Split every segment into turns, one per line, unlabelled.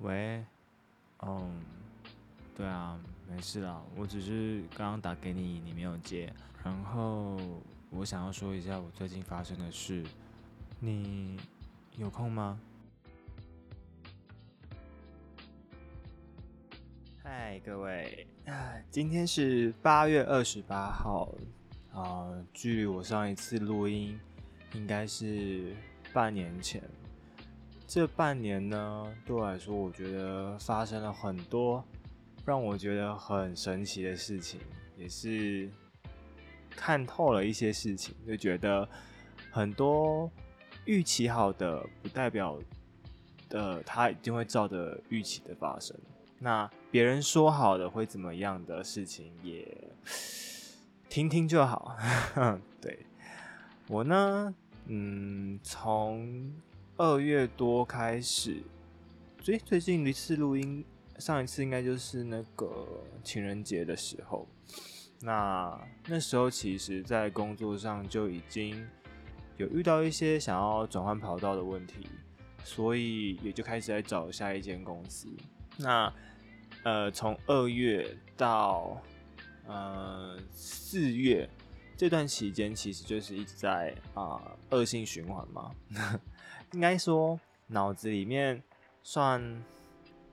喂，嗯，对啊，没事啦，我只是刚刚打给你，你没有接，然后我想要说一下我最近发生的事，你有空吗？嗨，各位，今天是八月二十八号，啊，距离我上一次录音应该是半年前。这半年呢，对我来说，我觉得发生了很多让我觉得很神奇的事情，也是看透了一些事情，就觉得很多预期好的，不代表的它一定会照着预期的发生。那别人说好的会怎么样的事情，也听听就好。对我呢，嗯，从。二月多开始，最最近一次录音，上一次应该就是那个情人节的时候。那那时候其实，在工作上就已经有遇到一些想要转换跑道的问题，所以也就开始在找下一间公司。那呃，从二月到呃四月这段期间，其实就是一直在啊恶性循环嘛。应该说，脑子里面算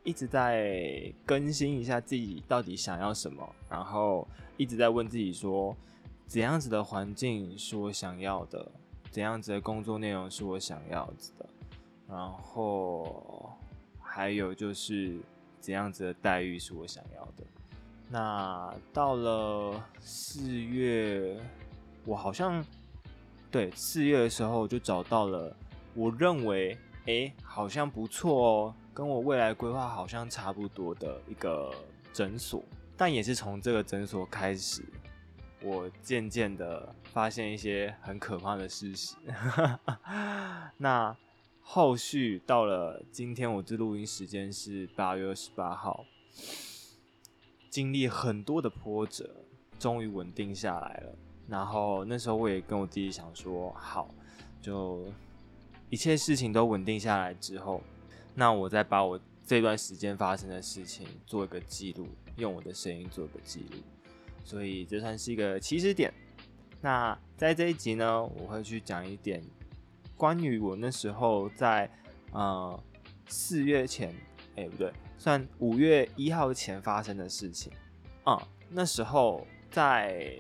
一直在更新一下自己到底想要什么，然后一直在问自己说，怎样子的环境是我想要的，怎样子的工作内容是我想要的，然后还有就是怎样子的待遇是我想要的。那到了四月，我好像对四月的时候就找到了。我认为，哎，好像不错哦，跟我未来规划好像差不多的一个诊所，但也是从这个诊所开始，我渐渐的发现一些很可怕的事实。那后续到了今天，我这录音时间是八月二十八号，经历很多的波折，终于稳定下来了。然后那时候我也跟我弟弟想说，好，就。一切事情都稳定下来之后，那我再把我这段时间发生的事情做一个记录，用我的声音做一个记录，所以这算是一个起始点。那在这一集呢，我会去讲一点关于我那时候在呃四月前，哎不对，算五月一号前发生的事情啊。那时候在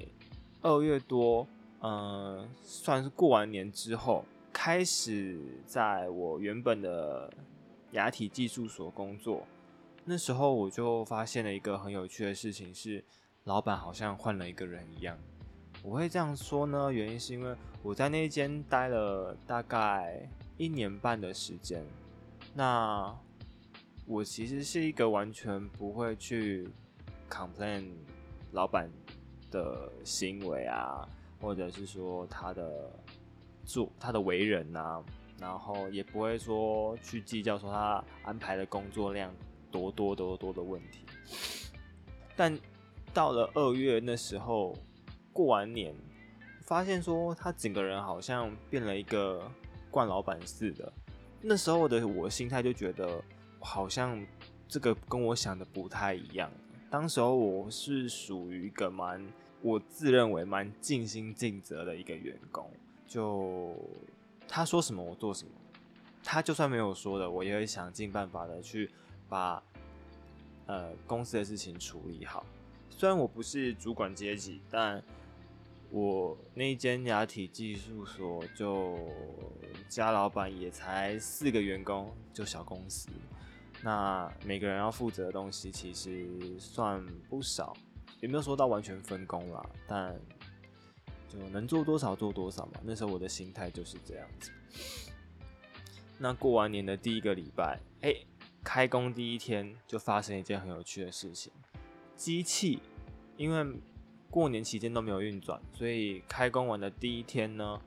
二月多，嗯，算是过完年之后。开始在我原本的牙体技术所工作，那时候我就发现了一个很有趣的事情，是老板好像换了一个人一样。我会这样说呢，原因是因为我在那间待了大概一年半的时间，那我其实是一个完全不会去 complain 老板的行为啊，或者是说他的。做他的为人呐，然后也不会说去计较说他安排的工作量多多多多的问题。但到了二月那时候，过完年，发现说他整个人好像变了一个惯老板似的。那时候的我心态就觉得，好像这个跟我想的不太一样。当时候我是属于一个蛮我自认为蛮尽心尽责的一个员工。就他说什么我做什么，他就算没有说的，我也会想尽办法的去把呃公司的事情处理好。虽然我不是主管阶级，但我那间牙体技术所就家老板也才四个员工，就小公司，那每个人要负责的东西其实算不少，也没有说到完全分工啦，但。就能做多少做多少嘛。那时候我的心态就是这样子。那过完年的第一个礼拜，哎，开工第一天就发生一件很有趣的事情。机器因为过年期间都没有运转，所以开工完的第一天呢，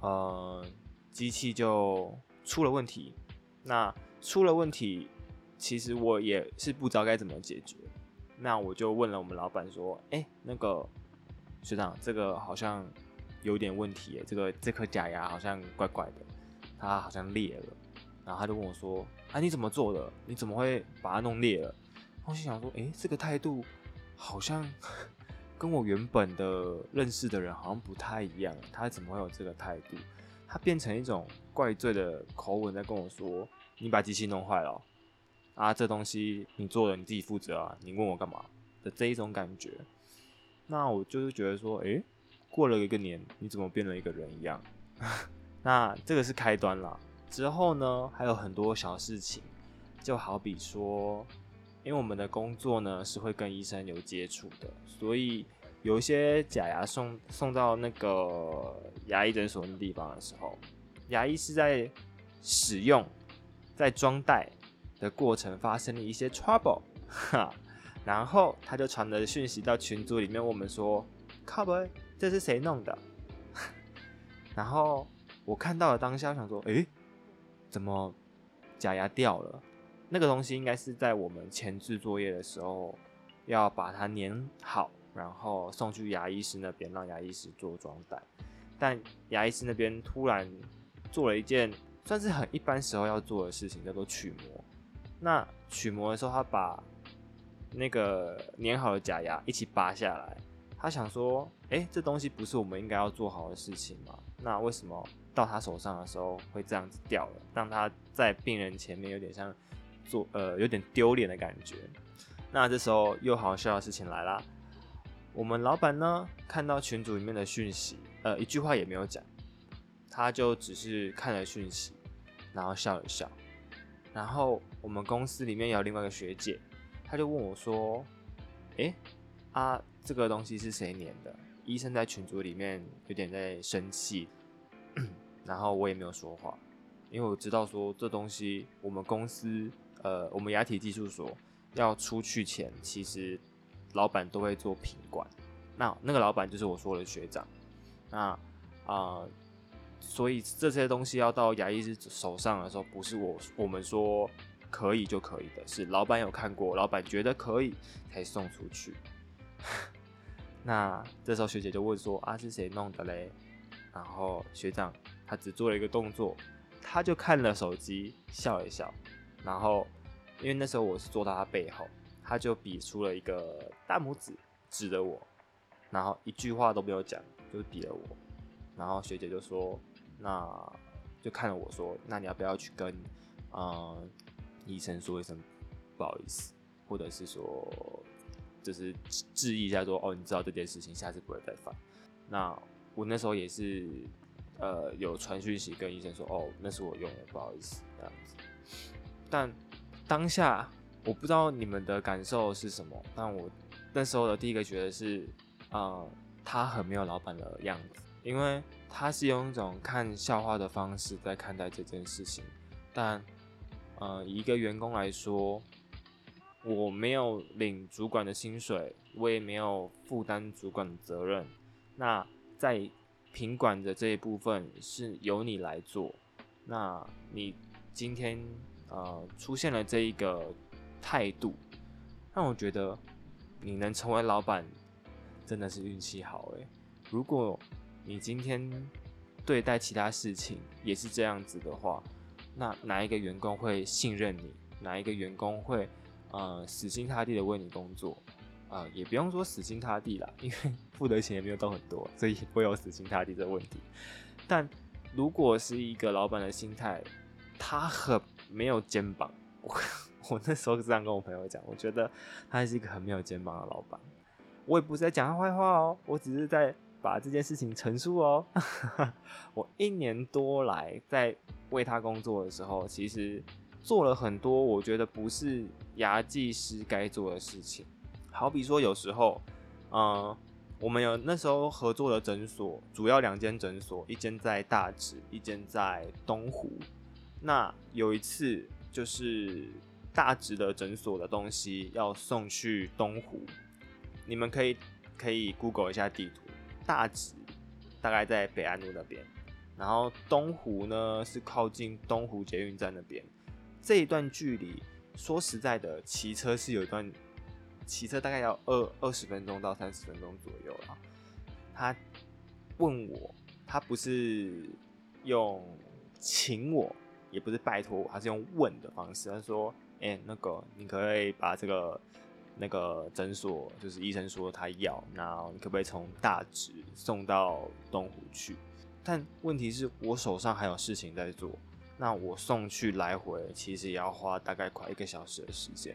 呃，机器就出了问题。那出了问题，其实我也是不知道该怎么解决。那我就问了我们老板说：“哎，那个。”学长，这个好像有点问题，这个这颗假牙好像怪怪的，它好像裂了。然后他就问我说：“啊，你怎么做的？你怎么会把它弄裂了？”我心想说：“诶，这个态度好像 跟我原本的认识的人好像不太一样，他怎么会有这个态度？他变成一种怪罪的口吻在跟我说：‘你把机器弄坏了啊，这东西你做的你自己负责啊，你问我干嘛？’的这一种感觉。那我就是觉得说，诶，过了一个年，你怎么变了一个人一样？那这个是开端了。之后呢，还有很多小事情，就好比说，因为我们的工作呢是会跟医生有接触的，所以有一些假牙送送到那个牙医诊所的地方的时候，牙医是在使用、在装袋的过程发生了一些 trouble，哈，然后他就传了讯息到群组里面，问我们说：“靠不，这是谁弄的？”然后我看到了当下，想说：“诶。怎么假牙掉了？那个东西应该是在我们前置作业的时候要把它粘好，然后送去牙医师那边让牙医师做装袋。但牙医师那边突然做了一件算是很一般时候要做的事情，叫做取模。那取模的时候，他把那个粘好的假牙一起拔下来。他想说：“哎，这东西不是我们应该要做好的事情吗？那为什么？”到他手上的时候会这样子掉了，让他在病人前面有点像做呃有点丢脸的感觉。那这时候又好笑的事情来啦，我们老板呢看到群组里面的讯息，呃一句话也没有讲，他就只是看了讯息，然后笑了笑。然后我们公司里面有另外一个学姐，他就问我说：“诶，啊这个东西是谁粘的？”医生在群组里面有点在生气。然后我也没有说话，因为我知道说这东西我们公司呃，我们牙体技术所要出去前，其实老板都会做品管。那那个老板就是我说的学长。那啊，所以这些东西要到牙医师手上的时候，不是我我们说可以就可以的，是老板有看过，老板觉得可以才送出去。那这时候学姐就问说啊，是谁弄的嘞？然后学长。他只做了一个动作，他就看了手机，笑了笑，然后因为那时候我是坐到他背后，他就比出了一个大拇指，指着我，然后一句话都没有讲，就比了我，然后学姐就说，那就看着我说，那你要不要去跟嗯医生说一声不好意思，或者是说就是致意一下说，哦，你知道这件事情，下次不会再犯。那我那时候也是。呃，有传讯息跟医生说，哦，那是我用的，不好意思，这样子。但当下我不知道你们的感受是什么，但我那时候的第一个觉得是，啊，他很没有老板的样子，因为他是用一种看笑话的方式在看待这件事情。但，呃，一个员工来说，我没有领主管的薪水，我也没有负担主管的责任，那在。品管的这一部分是由你来做，那你今天呃出现了这一个态度，让我觉得你能成为老板真的是运气好诶。如果你今天对待其他事情也是这样子的话，那哪一个员工会信任你？哪一个员工会呃死心塌地的为你工作？啊，也不用说死心塌地啦，因为 付的钱也没有到很多，所以不会有死心塌地这个问题。但如果是一个老板的心态，他很没有肩膀。我我那时候这样跟我朋友讲，我觉得他是一个很没有肩膀的老板。我也不是在讲他坏话哦，我只是在把这件事情陈述哦。我一年多来在为他工作的时候，其实做了很多我觉得不是牙技师该做的事情。好比说，有时候，嗯，我们有那时候合作的诊所，主要两间诊所，一间在大直，一间在东湖。那有一次，就是大直的诊所的东西要送去东湖，你们可以可以 Google 一下地图，大直大概在北安路那边，然后东湖呢是靠近东湖捷运站那边。这一段距离，说实在的，骑车是有一段。骑车大概要二二十分钟到三十分钟左右了。他问我，他不是用请我，也不是拜托我，他是用问的方式，他说：“哎，那个你可不可以把这个那个诊所，就是医生说他要，那你可不可以从大直送到东湖去？但问题是我手上还有事情在做，那我送去来回其实也要花大概快一个小时的时间，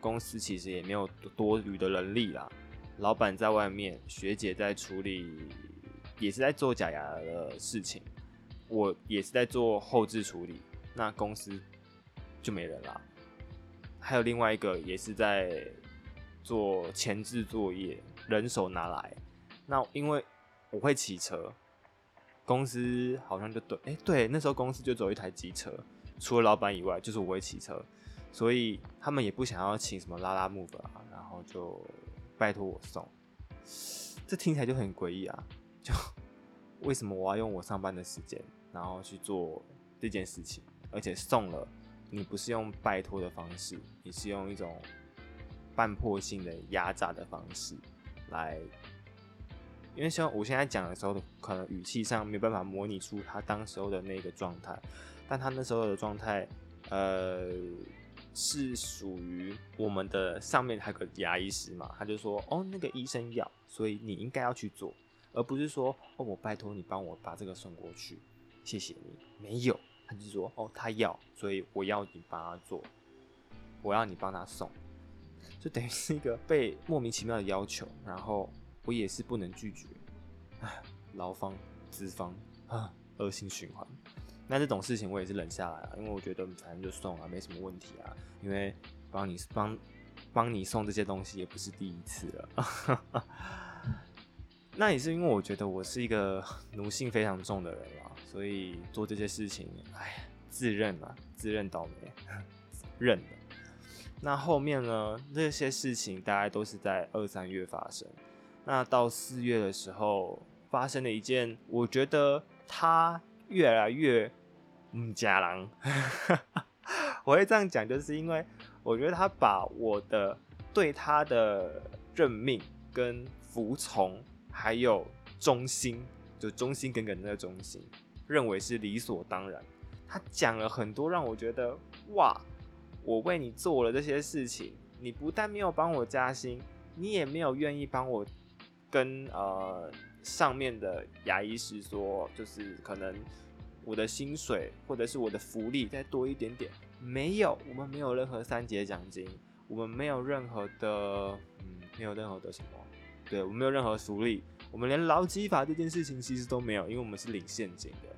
公司其实也没有多余的人力啦。老板在外面，学姐在处理，也是在做假牙的事情。”我也是在做后置处理，那公司就没人啦。还有另外一个也是在做前置作业，人手拿来。那因为我会骑车，公司好像就对，哎，对，那时候公司就走一台机车，除了老板以外，就是我会骑车，所以他们也不想要请什么拉拉木的啊，然后就拜托我送。这听起来就很诡异啊，就为什么我要用我上班的时间？然后去做这件事情，而且送了，你不是用拜托的方式，你是用一种半迫性的压榨的方式来，因为像我现在讲的时候，可能语气上没办法模拟出他当时候的那个状态，但他那时候的状态，呃，是属于我们的上面还有个牙医师嘛，他就说，哦，那个医生要，所以你应该要去做，而不是说，哦，我拜托你帮我把这个送过去。谢谢你，没有，他就说哦，他要，所以我要你帮他做，我要你帮他送，就等于是一个被莫名其妙的要求，然后我也是不能拒绝，唉，劳方资方啊，恶性循环。那这种事情我也是忍下来了，因为我觉得反正就送啊，没什么问题啊，因为帮你帮帮你送这些东西也不是第一次了。那也是因为我觉得我是一个奴性非常重的人了。所以做这些事情，哎呀，自认啊，自认倒霉，认了。那后面呢？这些事情大概都是在二三月发生。那到四月的时候，发生了一件，我觉得他越来越嗯假狼。我会这样讲，就是因为我觉得他把我的对他的任命、跟服从，还有忠心，就忠心耿耿的忠心。认为是理所当然，他讲了很多让我觉得哇，我为你做了这些事情，你不但没有帮我加薪，你也没有愿意帮我跟呃上面的牙医师说，就是可能我的薪水或者是我的福利再多一点点，没有，我们没有任何三节奖金，我们没有任何的嗯，没有任何的什么，对我们没有任何福利，我们连劳基法这件事情其实都没有，因为我们是领现金的。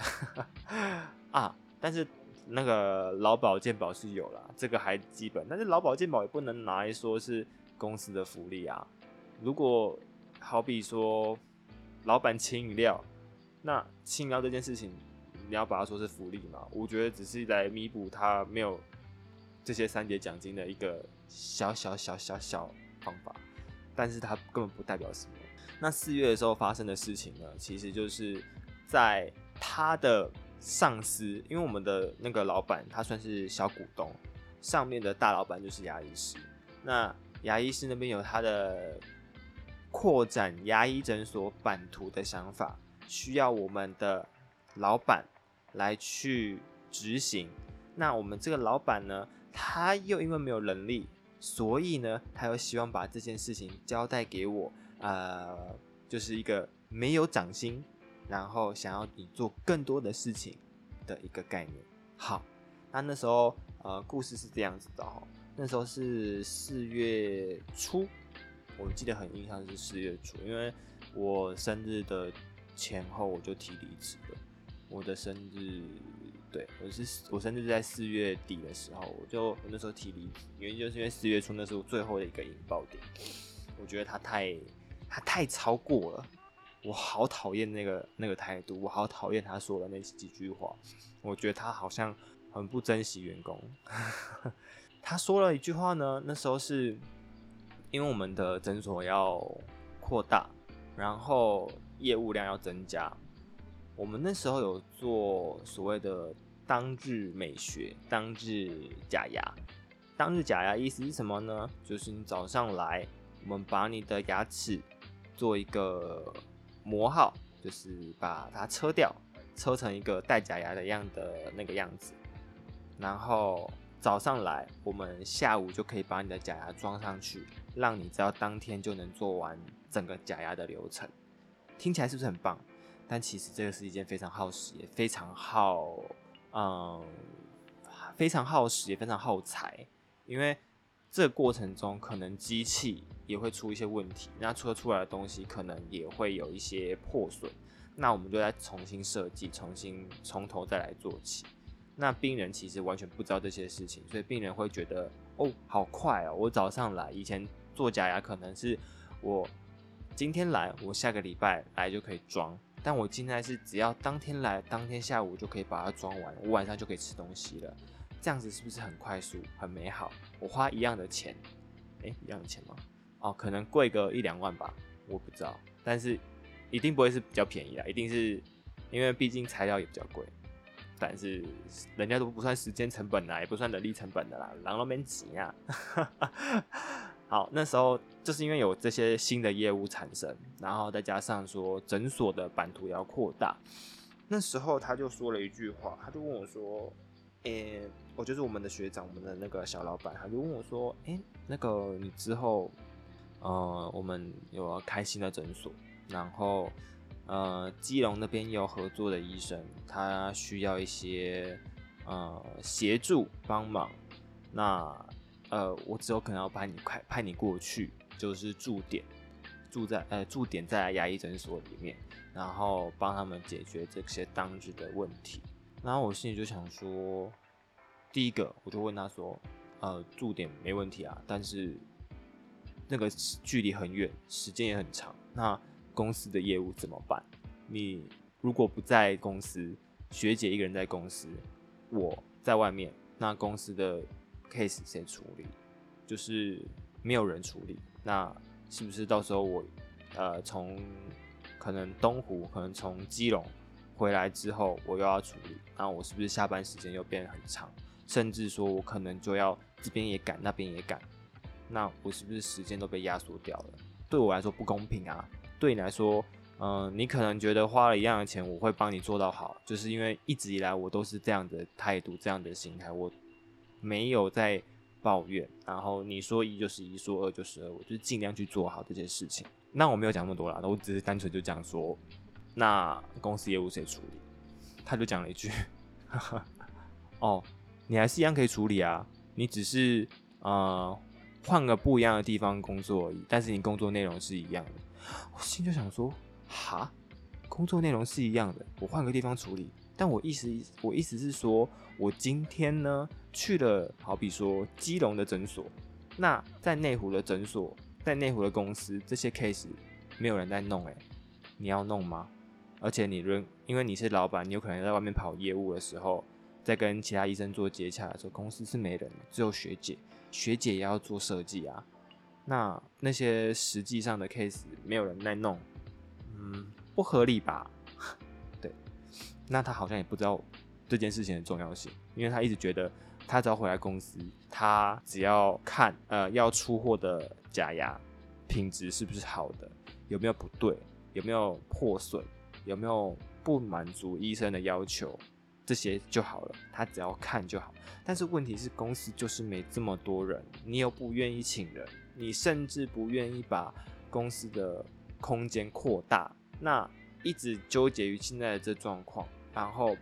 啊，但是那个劳保健保是有了，这个还基本。但是劳保健保也不能拿来说是公司的福利啊。如果好比说老板请饮料，那请饮料这件事情，你要把它说是福利嘛？我觉得只是来弥补他没有这些三节奖金的一个小小小小小方法，但是它根本不代表什么。那四月的时候发生的事情呢，其实就是在。他的上司，因为我们的那个老板他算是小股东，上面的大老板就是牙医师。那牙医师那边有他的扩展牙医诊所版图的想法，需要我们的老板来去执行。那我们这个老板呢，他又因为没有能力，所以呢，他又希望把这件事情交代给我，呃，就是一个没有掌心。然后想要你做更多的事情的一个概念。好，那那时候呃，故事是这样子的哦。那时候是四月初，我记得很印象是四月初，因为我生日的前后我就提离职了。我的生日，对我是我生日是在四月底的时候，我就我那时候提离职，原因就是因为四月初那是我最后的一个引爆点。我觉得他太他太超过了。我好讨厌那个那个态度，我好讨厌他说的那几句话。我觉得他好像很不珍惜员工。他说了一句话呢，那时候是因为我们的诊所要扩大，然后业务量要增加。我们那时候有做所谓的当日美学、当日假牙。当日假牙意思是什么呢？就是你早上来，我们把你的牙齿做一个。磨耗就是把它车掉，抽成一个戴假牙的样的那个样子，然后早上来，我们下午就可以把你的假牙装上去，让你只要当天就能做完整个假牙的流程。听起来是不是很棒？但其实这个是一件非常耗时，也非常耗，嗯，非常耗时，也非常耗财，因为这个过程中可能机器也会出一些问题，那出出来的东西可能也会有一些破损。那我们就再重新设计，重新从头再来做起。那病人其实完全不知道这些事情，所以病人会觉得哦，好快哦！我早上来，以前做假牙可能是我今天来，我下个礼拜来就可以装，但我现在是只要当天来，当天下午就可以把它装完，我晚上就可以吃东西了。这样子是不是很快速、很美好？我花一样的钱，诶，一样的钱吗？哦，可能贵个一两万吧，我不知道，但是。一定不会是比较便宜啦，一定是因为毕竟材料也比较贵，但是人家都不算时间成本啦，也不算人力成本的啦，狼都没急啊。好，那时候就是因为有这些新的业务产生，然后再加上说诊所的版图也要扩大，那时候他就说了一句话，他就问我说：“诶，我就是我们的学长，我们的那个小老板，他就问我说：，诶，那个你之后，呃，我们有开心的诊所。”然后，呃，基隆那边有合作的医生，他需要一些呃协助帮忙。那呃，我只有可能要派你派派你过去，就是驻点，住在呃驻点在牙医诊所里面，然后帮他们解决这些当日的问题。然后我心里就想说，第一个我就问他说，呃，驻点没问题啊，但是那个距离很远，时间也很长，那。公司的业务怎么办？你如果不在公司，学姐一个人在公司，我在外面，那公司的 case 谁处理？就是没有人处理，那是不是到时候我呃从可能东湖，可能从基隆回来之后，我又要处理，那我是不是下班时间又变得很长？甚至说我可能就要这边也赶，那边也赶，那我是不是时间都被压缩掉了？对我来说不公平啊！对你来说，嗯，你可能觉得花了一样的钱，我会帮你做到好，就是因为一直以来我都是这样的态度，这样的心态，我没有在抱怨。然后你说一就是一，说二就是二，我就尽量去做好这件事情。那我没有讲那么多啦，我只是单纯就讲说，那公司业务谁处理？他就讲了一句，哦，你还是一样可以处理啊，你只是呃换个不一样的地方工作而已，但是你工作内容是一样的。我心就想说，哈，工作内容是一样的，我换个地方处理。但我意思，我意思是说，我今天呢去了，好比说基隆的诊所，那在内湖的诊所，在内湖的公司，这些 case 没有人在弄，诶，你要弄吗？而且你人，因为你是老板，你有可能在外面跑业务的时候，在跟其他医生做接洽的时候，公司是没人，只有学姐，学姐也要做设计啊。那那些实际上的 case 没有人在弄，嗯，不合理吧？对，那他好像也不知道这件事情的重要性，因为他一直觉得他只要回来公司，他只要看呃要出货的假牙品质是不是好的，有没有不对，有没有破损，有没有不满足医生的要求，这些就好了，他只要看就好。但是问题是公司就是没这么多人，你又不愿意请人。你甚至不愿意把公司的空间扩大，那一直纠结于现在的这状况，然后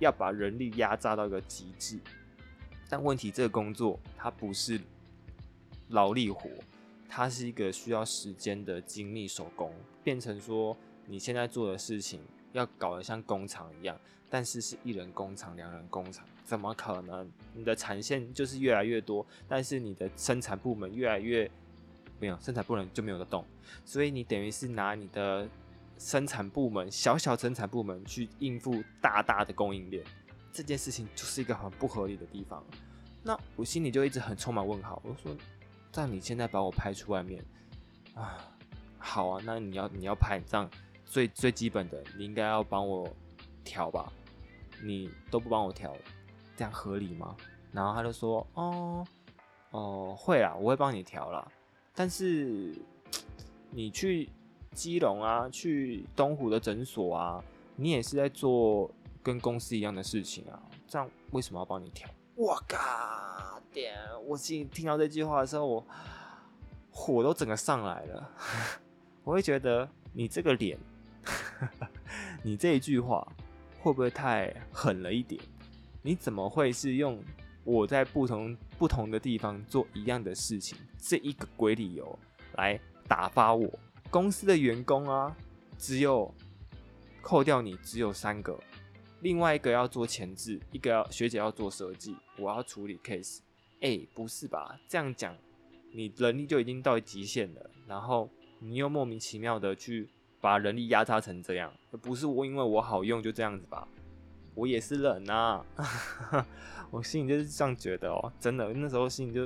要把人力压榨到一个极致。但问题，这个工作它不是劳力活，它是一个需要时间的精密手工，变成说你现在做的事情要搞得像工厂一样，但是是一人工厂、两人工厂，怎么可能？你的产线就是越来越多，但是你的生产部门越来越。没有生产部门就没有得动，所以你等于是拿你的生产部门小小生产部门去应付大大的供应链，这件事情就是一个很不合理的地方。那我心里就一直很充满问号。我说，但你现在把我拍出外面啊，好啊，那你要你要拍这样最最基本的，你应该要帮我调吧？你都不帮我调，这样合理吗？然后他就说，哦哦，会啦，我会帮你调了。但是你去基隆啊，去东湖的诊所啊，你也是在做跟公司一样的事情啊，这样为什么要帮你调？我靠！点，我心里听到这句话的时候，我火都整个上来了。我会觉得你这个脸，你这一句话会不会太狠了一点？你怎么会是用我在不同不同的地方做一样的事情这一个鬼理由来打发我？公司的员工啊，只有扣掉你只有三个，另外一个要做前置，一个要学姐要做设计，我要处理 case。哎，不是吧？这样讲，你能力就已经到极限了，然后你又莫名其妙的去把人力压榨成这样，不是我因为我好用就这样子吧？我也是人呐，我心里就是这样觉得哦，真的，那时候心里就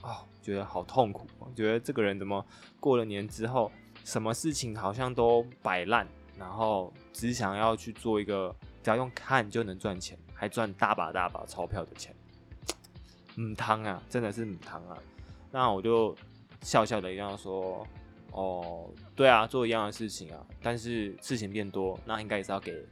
哦，觉得好痛苦，觉得这个人怎么过了年之后，什么事情好像都摆烂，然后只想要去做一个只要用看就能赚钱，还赚大把大把钞票的钱。母汤啊，真的是母汤啊！那我就笑笑的一样说：“哦，对啊，做一样的事情啊，但是事情变多，那应该也是要给，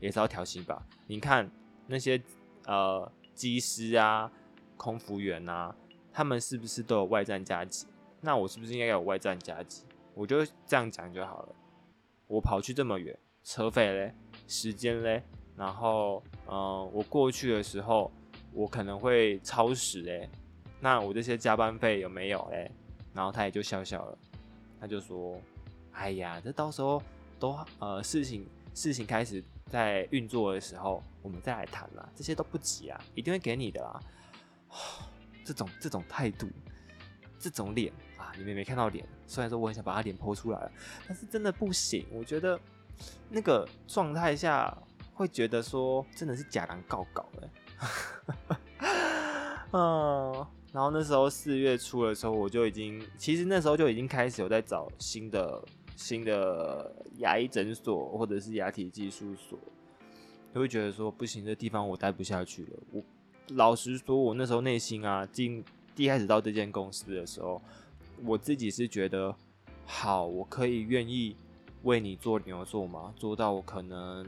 也是要调薪吧？你看那些呃机师啊、空服员啊，他们是不是都有外站加急？那我是不是应该有外站加急？我就这样讲就好了。我跑去这么远，车费嘞，时间嘞，然后嗯，我过去的时候。”我可能会超时哎，那我这些加班费有没有哎？然后他也就笑笑了，他就说：“哎呀，这到时候都呃事情事情开始在运作的时候，我们再来谈啦，这些都不急啊，一定会给你的啦。”这种这种态度，这种脸啊，你们没看到脸，虽然说我很想把他脸剖出来了，但是真的不行。我觉得那个状态下会觉得说，真的是假狼告告的。嗯，然后那时候四月初的时候，我就已经，其实那时候就已经开始有在找新的新的牙医诊所或者是牙体技术所，就会觉得说不行，这地方我待不下去了。我老实说，我那时候内心啊，进一开始到这间公司的时候，我自己是觉得好，我可以愿意为你做牛做马，做到我可能。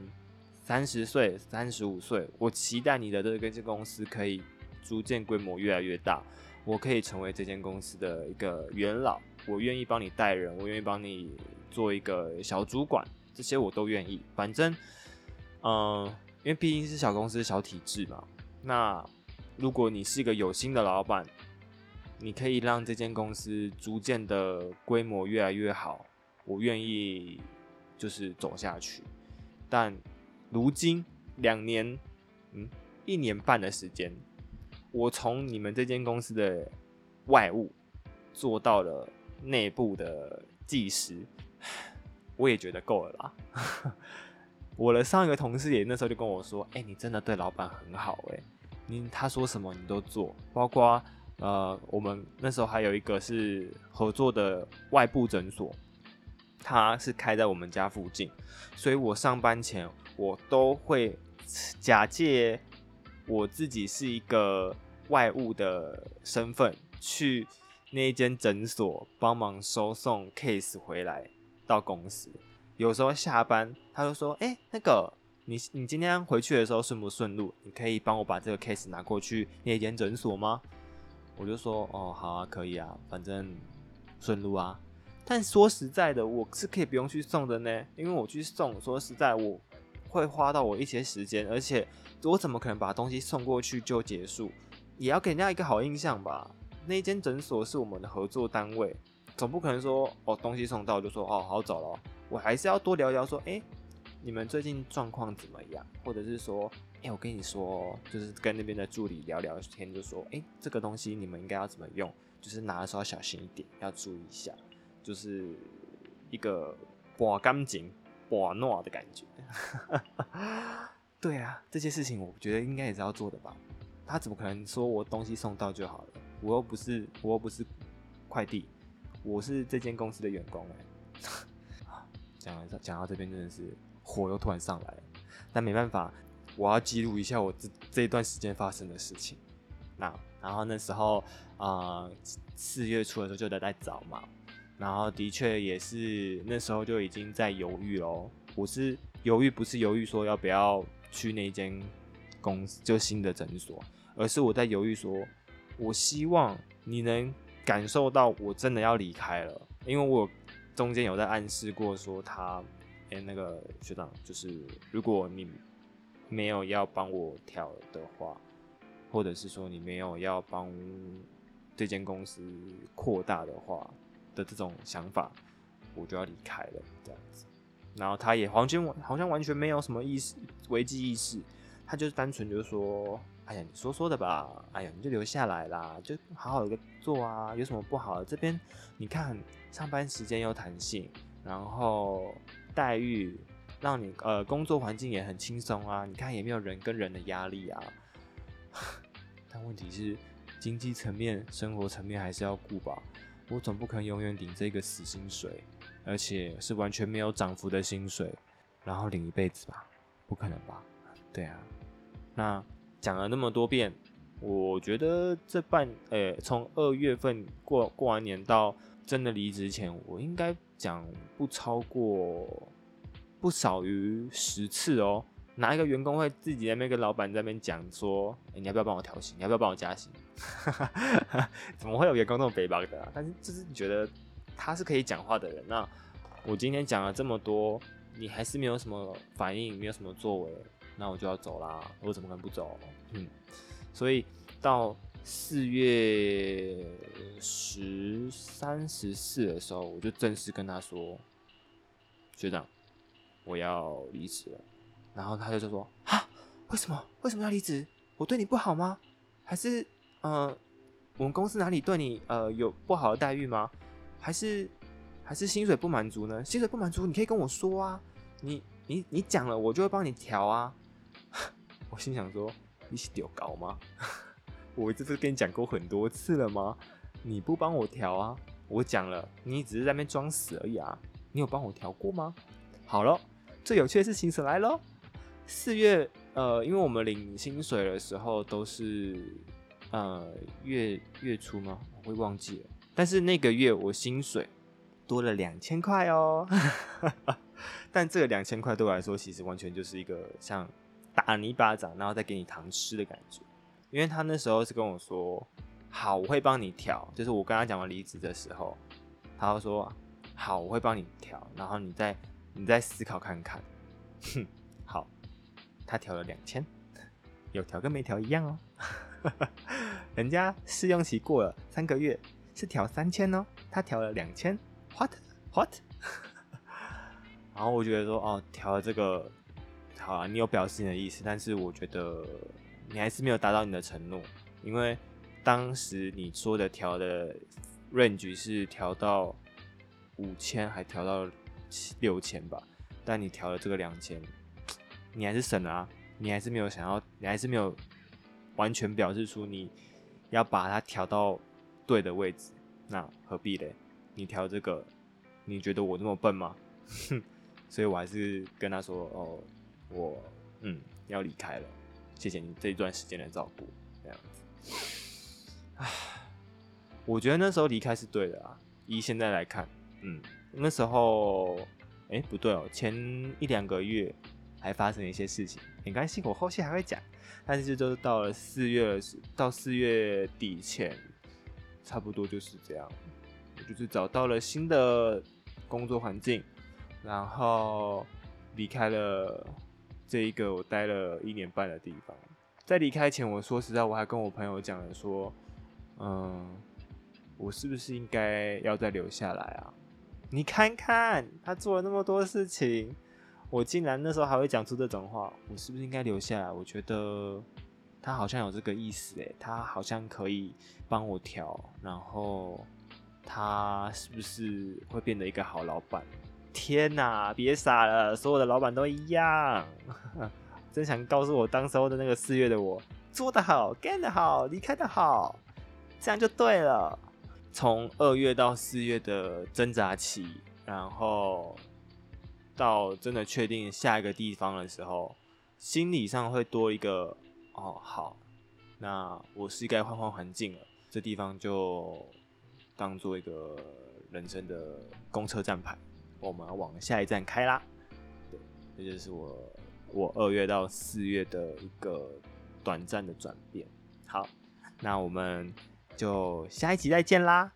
三十岁、三十五岁，我期待你的这个公司可以逐渐规模越来越大，我可以成为这间公司的一个元老，我愿意帮你带人，我愿意帮你做一个小主管，这些我都愿意。反正，嗯，因为毕竟是小公司、小体制嘛。那如果你是一个有心的老板，你可以让这间公司逐渐的规模越来越好，我愿意就是走下去，但。如今两年，嗯，一年半的时间，我从你们这间公司的外务做到了内部的技师，我也觉得够了啦。我的上一个同事也那时候就跟我说：“哎，你真的对老板很好，哎，你他说什么你都做，包括呃，我们那时候还有一个是合作的外部诊所，他是开在我们家附近，所以我上班前。”我都会假借我自己是一个外务的身份，去那间诊所帮忙收送 case 回来到公司。有时候下班，他就说：“哎，那个你你今天回去的时候顺不顺路？你可以帮我把这个 case 拿过去那间诊所吗？”我就说：“哦，好啊，可以啊，反正顺路啊。”但说实在的，我是可以不用去送的呢，因为我去送，说实在我。会花到我一些时间，而且我怎么可能把东西送过去就结束？也要给人家一个好印象吧。那间诊所是我们的合作单位，总不可能说哦东西送到就说哦好走了。我还是要多聊聊说，哎，你们最近状况怎么样？或者是说，哎，我跟你说，就是跟那边的助理聊聊天，就说，哎，这个东西你们应该要怎么用？就是拿的时候小心一点，要注意一下，就是一个把干净。瓦诺的感觉，对啊，这些事情我觉得应该也是要做的吧。他怎么可能说我东西送到就好了？我又不是，我又不是快递，我是这间公司的员工哎。讲讲到这边真的是火又突然上来了，但没办法，我要记录一下我这这一段时间发生的事情。那然后那时候啊，四月初的时候就在在找嘛。然后的确也是那时候就已经在犹豫喽。我是犹豫不是犹豫说要不要去那间公司就新的诊所，而是我在犹豫说，我希望你能感受到我真的要离开了，因为我中间有在暗示过说他，哎，那个学长就是如果你没有要帮我调的话，或者是说你没有要帮这间公司扩大的话的这种想法，我就要离开了这样子。然后他也黄金好像完全没有什么意识危机意识，他就是单纯就是说，哎呀，你说说的吧，哎呀，你就留下来啦，就好好的做啊，有什么不好的？这边你看上班时间又弹性，然后待遇让你呃工作环境也很轻松啊，你看也没有人跟人的压力啊。但问题是经济层面、生活层面还是要顾吧，我总不可能永远领这个死薪水。而且是完全没有涨幅的薪水，然后领一辈子吧？不可能吧？对啊。那讲了那么多遍，我觉得这半呃，从二月份过过完年到真的离职前，我应该讲不超过不少于十次哦。哪一个员工会自己在那边跟老板在那边讲说：“你要不要帮我调薪？你要不要帮我加薪？” 怎么会有员工那么北方的？但是就是觉得。他是可以讲话的人，那我今天讲了这么多，你还是没有什么反应，没有什么作为，那我就要走啦。我怎么可能不走？嗯，所以到四月十三、十四的时候，我就正式跟他说：“学长，我要离职了。”然后他就就说：“啊，为什么？为什么要离职？我对你不好吗？还是呃，我们公司哪里对你呃有不好的待遇吗？”还是还是薪水不满足呢？薪水不满足，你可以跟我说啊！你你你讲了，我就会帮你调啊！我心想说，你是丢搞吗？我这不是跟你讲过很多次了吗？你不帮我调啊？我讲了，你只是在那边装死而已啊！你有帮我调过吗？好了，最有趣的事情是来喽！四月，呃，因为我们领薪水的时候都是呃月月初吗？我会忘记了。但是那个月我薪水多了两千块哦，但这个两千块对我来说其实完全就是一个像打你一巴掌，然后再给你糖吃的感觉。因为他那时候是跟我说：“好，我会帮你调。”就是我跟他讲完离职的时候，他说：“好，我会帮你调。”然后你再你再思考看看。哼，好，他调了两千，有调跟没调一样哦。人家试用期过了三个月。是调三千哦，他调了两千，what what？然后我觉得说，哦，调了这个，好啊，你有表示你的意思，但是我觉得你还是没有达到你的承诺，因为当时你说的调的 range 是调到五千，还调到六千吧，但你调了这个两千，你还是省了啊，你还是没有想要，你还是没有完全表示出你要把它调到。对的位置，那何必嘞？你调这个，你觉得我那么笨吗？哼 所以我还是跟他说：“哦，我嗯要离开了，谢谢你这一段时间的照顾。”这样子，唉，我觉得那时候离开是对的啊。以现在来看，嗯，那时候，哎，不对哦，前一两个月还发生一些事情，没关系，我后续还会讲。但是就是到了四月，到四月底前。差不多就是这样，我就是找到了新的工作环境，然后离开了这一个我待了一年半的地方。在离开前，我说实在，我还跟我朋友讲了说，嗯，我是不是应该要再留下来啊？你看看他做了那么多事情，我竟然那时候还会讲出这种话，我是不是应该留下来？我觉得。他好像有这个意思诶，他好像可以帮我调，然后他是不是会变得一个好老板？天哪，别傻了，所有的老板都一样。真想告诉我当时候的那个四月的我，做得好，干得好，离开的好，这样就对了。从二月到四月的挣扎期，然后到真的确定下一个地方的时候，心理上会多一个。哦，好，那我是该换换环境了。这地方就当做一个人生的公车站牌，我们往下一站开啦。对，这就是我我二月到四月的一个短暂的转变。好，那我们就下一集再见啦。